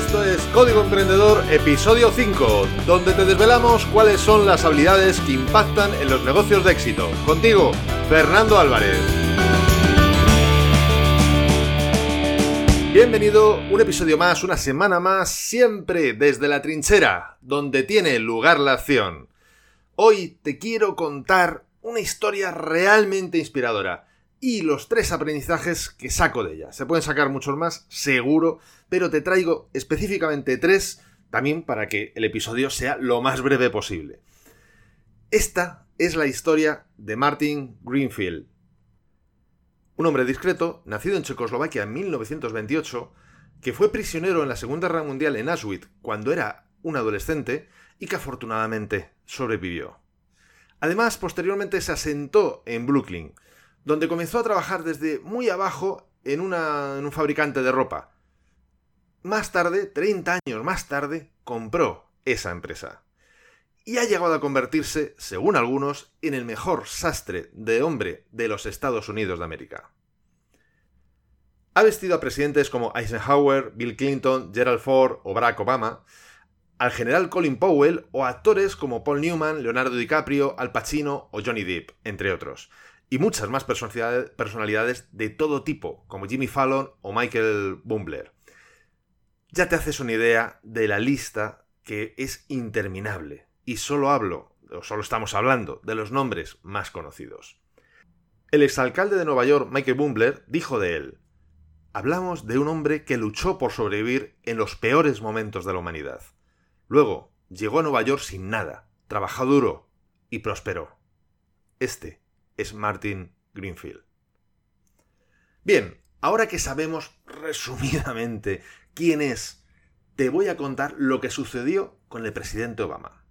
Esto es Código Emprendedor, episodio 5, donde te desvelamos cuáles son las habilidades que impactan en los negocios de éxito. Contigo, Fernando Álvarez. Bienvenido, un episodio más, una semana más, siempre desde la trinchera, donde tiene lugar la acción. Hoy te quiero contar una historia realmente inspiradora y los tres aprendizajes que saco de ella. Se pueden sacar muchos más, seguro, pero te traigo específicamente tres, también para que el episodio sea lo más breve posible. Esta es la historia de Martin Greenfield. Un hombre discreto, nacido en Checoslovaquia en 1928, que fue prisionero en la Segunda Guerra Mundial en Auschwitz cuando era un adolescente y que afortunadamente sobrevivió. Además, posteriormente se asentó en Brooklyn, donde comenzó a trabajar desde muy abajo en, un fabricante de ropa. Más tarde, 30 años más tarde, compró esa empresa. Y ha llegado a convertirse, según algunos, en el mejor sastre de hombre de los Estados Unidos de América. Ha vestido a presidentes como Eisenhower, Bill Clinton, Gerald Ford o Barack Obama, al general Colin Powell o actores como Paul Newman, Leonardo DiCaprio, Al Pacino o Johnny Depp, entre otros y muchas más personalidades de todo tipo, como Jimmy Fallon o Michael Bumbler. Ya te haces una idea de la lista que es interminable, y solo hablo, o solo estamos hablando, de los nombres más conocidos. El exalcalde de Nueva York, Michael Bumbler, dijo de él, Hablamos de un hombre que luchó por sobrevivir en los peores momentos de la humanidad. Luego, llegó a Nueva York sin nada, trabajó duro y prosperó. Este es Martin Greenfield. Bien, ahora que sabemos resumidamente quién es, te voy a contar lo que sucedió con el presidente Obama.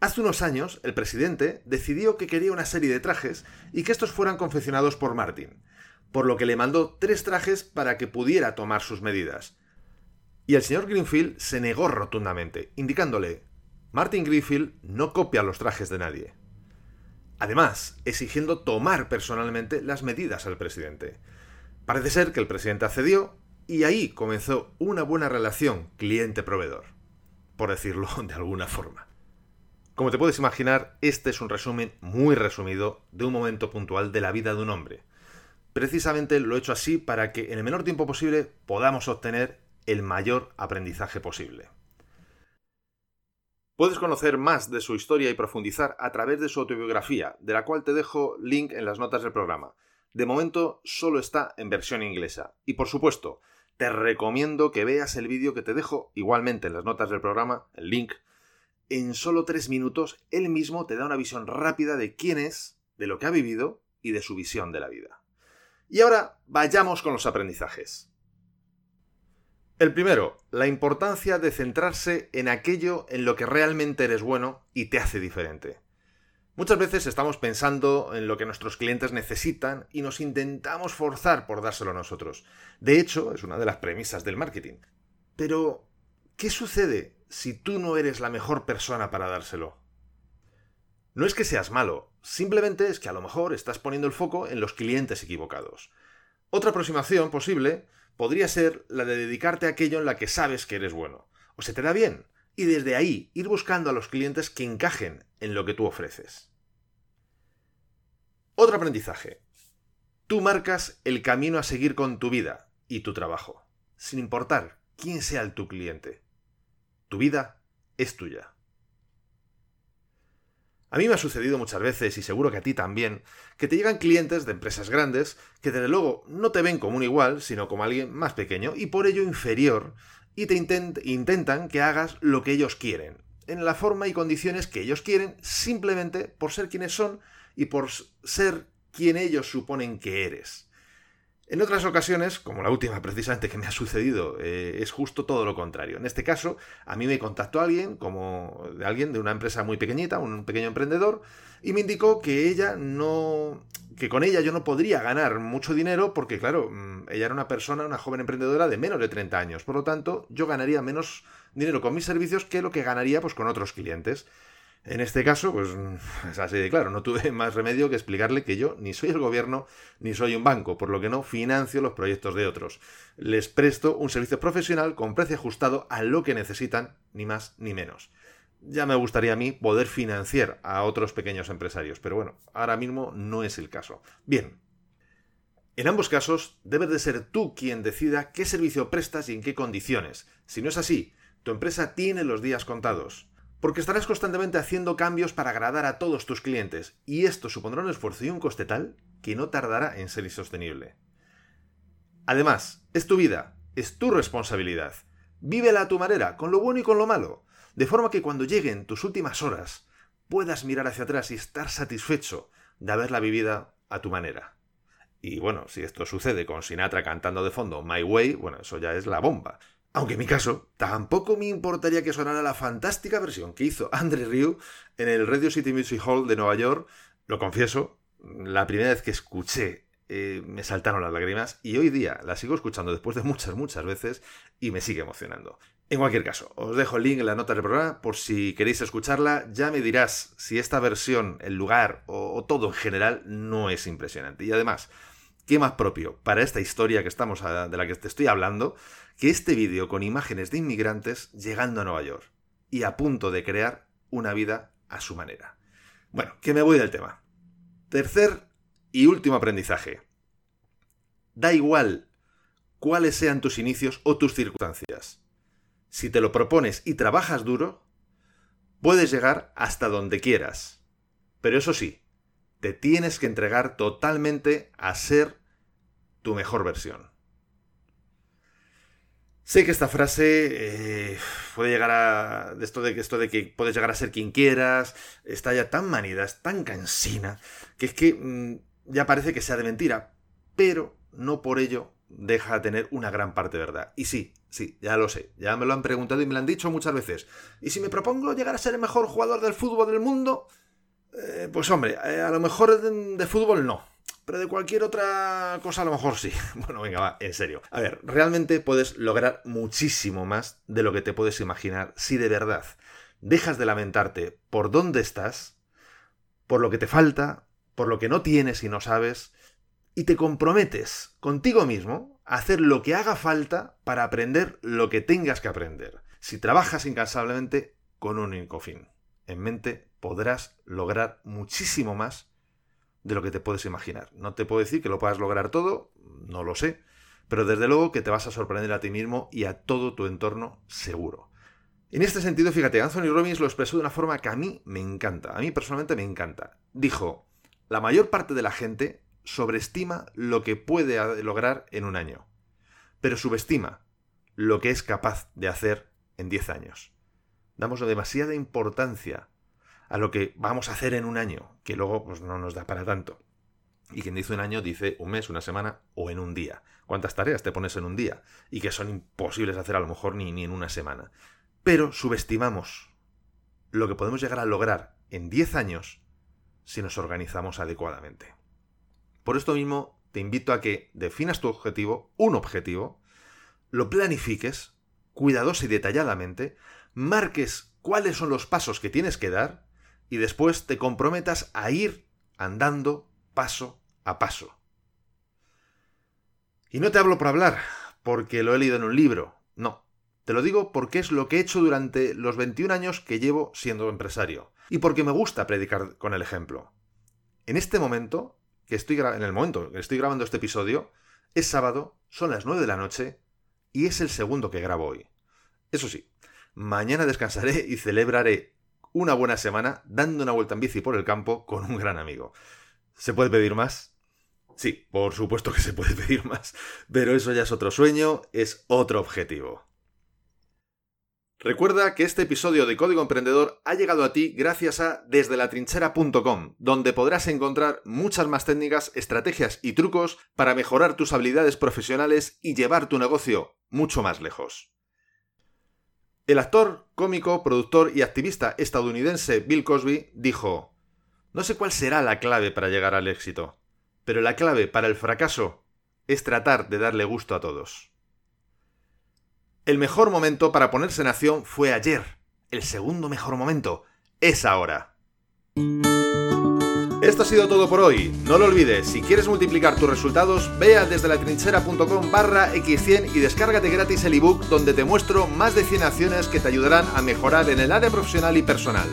Hace unos años, el presidente decidió que quería una serie de trajes y que estos fueran confeccionados por Martin, por lo que le mandó tres trajes para que pudiera tomar sus medidas. Y el señor Greenfield se negó rotundamente, indicándole, Martin Greenfield no copia los trajes de nadie. Además, exigiendo tomar personalmente las medidas al presidente. Parece ser que el presidente accedió y ahí comenzó una buena relación cliente-proveedor, por decirlo de alguna forma. Como te puedes imaginar, este es un resumen muy resumido de un momento puntual de la vida de un hombre. Precisamente lo he hecho así para que en el menor tiempo posible podamos obtener el mayor aprendizaje posible. Puedes conocer más de su historia y profundizar a través de su autobiografía, de la cual te dejo link en las notas del programa. De momento solo está en versión inglesa. Y por supuesto, te recomiendo que veas el vídeo que te dejo igualmente en las notas del programa, el link. En solo tres minutos, él mismo te da una visión rápida de quién es, de lo que ha vivido y de su visión de la vida. Y ahora vayamos con los aprendizajes. El primero, la importancia de centrarse en aquello en lo que realmente eres bueno y te hace diferente. Muchas veces estamos pensando en lo que nuestros clientes necesitan y nos intentamos forzar por dárselo a nosotros. De hecho, es una de las premisas del marketing. Pero, ¿qué sucede si tú no eres la mejor persona para dárselo? No es que seas malo, simplemente es que a lo mejor estás poniendo el foco en los clientes equivocados. Otra aproximación posible podría ser la de dedicarte a aquello en la que sabes que eres bueno, o se te da bien, y desde ahí ir buscando a los clientes que encajen en lo que tú ofreces. Otro aprendizaje. Tú marcas el camino a seguir con tu vida y tu trabajo, sin importar quién sea tu cliente. Tu vida es tuya. A mí me ha sucedido muchas veces, y seguro que a ti también, que te llegan clientes de empresas grandes que desde luego no te ven como un igual, sino como alguien más pequeño y por ello inferior, y te intentan que hagas lo que ellos quieren, en la forma y condiciones que ellos quieren, simplemente por ser quienes son y por ser quien ellos suponen que eres. En otras ocasiones, como la última precisamente que me ha sucedido, eh, es justo todo lo contrario. En este caso, a mí me contactó alguien, como de alguien de una empresa muy pequeñita, un pequeño emprendedor, y me indicó que ella no. que con ella yo no podría ganar mucho dinero, porque claro, mm, ella era una persona, una joven emprendedora de menos de 30 años. Por lo tanto, yo ganaría menos dinero con mis servicios que lo que ganaría pues, con otros clientes. En este caso, pues es así de claro, no tuve más remedio que explicarle que yo ni soy el gobierno ni soy un banco, por lo que no financio los proyectos de otros. Les presto un servicio profesional con precio ajustado a lo que necesitan, ni más ni menos. Ya me gustaría a mí poder financiar a otros pequeños empresarios, pero bueno, ahora mismo no es el caso. Bien. En ambos casos, debes de ser tú quien decida qué servicio prestas y en qué condiciones. Si no es así, tu empresa tiene los días contados. Porque estarás constantemente haciendo cambios para agradar a todos tus clientes, y esto supondrá un esfuerzo y un coste tal que no tardará en ser insostenible. Además, es tu vida, es tu responsabilidad. Vívela a tu manera, con lo bueno y con lo malo de forma que cuando lleguen tus últimas horas puedas mirar hacia atrás y estar satisfecho de haberla vivida a tu manera. Y bueno, si esto sucede con Sinatra cantando de fondo My Way, bueno, eso ya es la bomba. Aunque en mi caso, tampoco me importaría que sonara la fantástica versión que hizo Andre Ryu en el Radio City Music Hall de Nueva York. Lo confieso, la primera vez que escuché eh, me saltaron las lágrimas y hoy día la sigo escuchando después de muchas, muchas veces y me sigue emocionando. En cualquier caso, os dejo el link en la nota del programa por si queréis escucharla. Ya me dirás si esta versión, el lugar o, todo en general no es impresionante. Y además, ¿qué más propio para esta historia que estamos de la que te estoy hablando que este vídeo con imágenes de inmigrantes llegando a Nueva York y a punto de crear una vida a su manera? Bueno, que me voy del tema. Tercer y último aprendizaje. Da igual cuáles sean tus inicios o tus circunstancias si te lo propones y trabajas duro, puedes llegar hasta donde quieras. Pero eso sí, te tienes que entregar totalmente a ser tu mejor versión. Sé que esta frase eh, puede llegar a. De esto de, esto de que puedes llegar a ser quien quieras. Está ya tan manida, es tan cansina. Que es que mm, ya parece que sea de mentira. Pero no por ello deja de tener una gran parte de verdad. Y sí, sí, ya lo sé, ya me lo han preguntado y me lo han dicho muchas veces. ¿Y si me propongo llegar a ser el mejor jugador del fútbol del mundo? Eh, pues hombre, eh, a lo mejor de, fútbol no. Pero de cualquier otra cosa a lo mejor sí. Bueno, venga, va, en serio. A ver, realmente puedes lograr muchísimo más de lo que te puedes imaginar si de verdad dejas de lamentarte por dónde estás, por lo que te falta, por lo que no tienes y no sabes, y te comprometes contigo mismo a hacer lo que haga falta para aprender lo que tengas que aprender. Si trabajas incansablemente con un único fin en mente, podrás lograr muchísimo más de lo que te puedes imaginar. No te puedo decir que lo puedas lograr todo, no lo sé, pero desde luego que te vas a sorprender a ti mismo y a todo tu entorno seguro. En este sentido, fíjate, Anthony Robbins lo expresó de una forma que a mí me encanta, a mí personalmente me encanta. Dijo, la mayor parte de la gente sobreestima lo que puede lograr en un año, pero subestima lo que es capaz de hacer en 10 años. Damos demasiada importancia a lo que vamos a hacer en un año, que luego pues, no nos da para tanto. Y quien dice un año dice un mes, una semana o en un día. ¿Cuántas tareas te pones en un día? Y que son imposibles de hacer a lo mejor ni, ni en una semana. Pero subestimamos lo que podemos llegar a lograr en 10 años si nos organizamos adecuadamente. Por esto mismo, te invito a que definas tu objetivo, un objetivo, lo planifiques cuidadoso y detalladamente, marques cuáles son los pasos que tienes que dar y después te comprometas a ir andando paso a paso. Y no te hablo por hablar, porque lo he leído en un libro, no. Te lo digo porque es lo que he hecho durante los 21 años que llevo siendo empresario, y porque me gusta predicar con el ejemplo. En este momento que estoy en el momento que estoy grabando este episodio, es sábado, son las 9 de la noche y es el segundo que grabo hoy. Eso sí, mañana descansaré y celebraré una buena semana dando una vuelta en bici por el campo con un gran amigo. ¿Se puede pedir más? Sí, por supuesto que se puede pedir más, pero eso ya es otro sueño, es otro objetivo. Recuerda que este episodio de Código Emprendedor ha llegado a ti gracias a desdelatrinchera.com, donde podrás encontrar muchas más técnicas, estrategias y trucos para mejorar tus habilidades profesionales y llevar tu negocio mucho más lejos. El actor, cómico, productor y activista estadounidense Bill Cosby dijo, No sé cuál será la clave para llegar al éxito, pero la clave para el fracaso es tratar de darle gusto a todos. El mejor momento para ponerse en acción fue ayer. El segundo mejor momento es ahora. Esto ha sido todo por hoy. No lo olvides, si quieres multiplicar tus resultados, ve a desde la trinchera.com barra x100 y descárgate gratis el ebook donde te muestro más de 100 acciones que te ayudarán a mejorar en el área profesional y personal.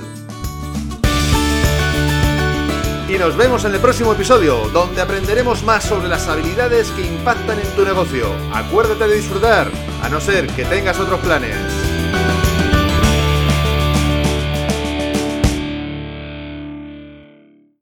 Y nos vemos en el próximo episodio, donde aprenderemos más sobre las habilidades que impactan en tu negocio. Acuérdate de disfrutar, a no ser que tengas otros planes.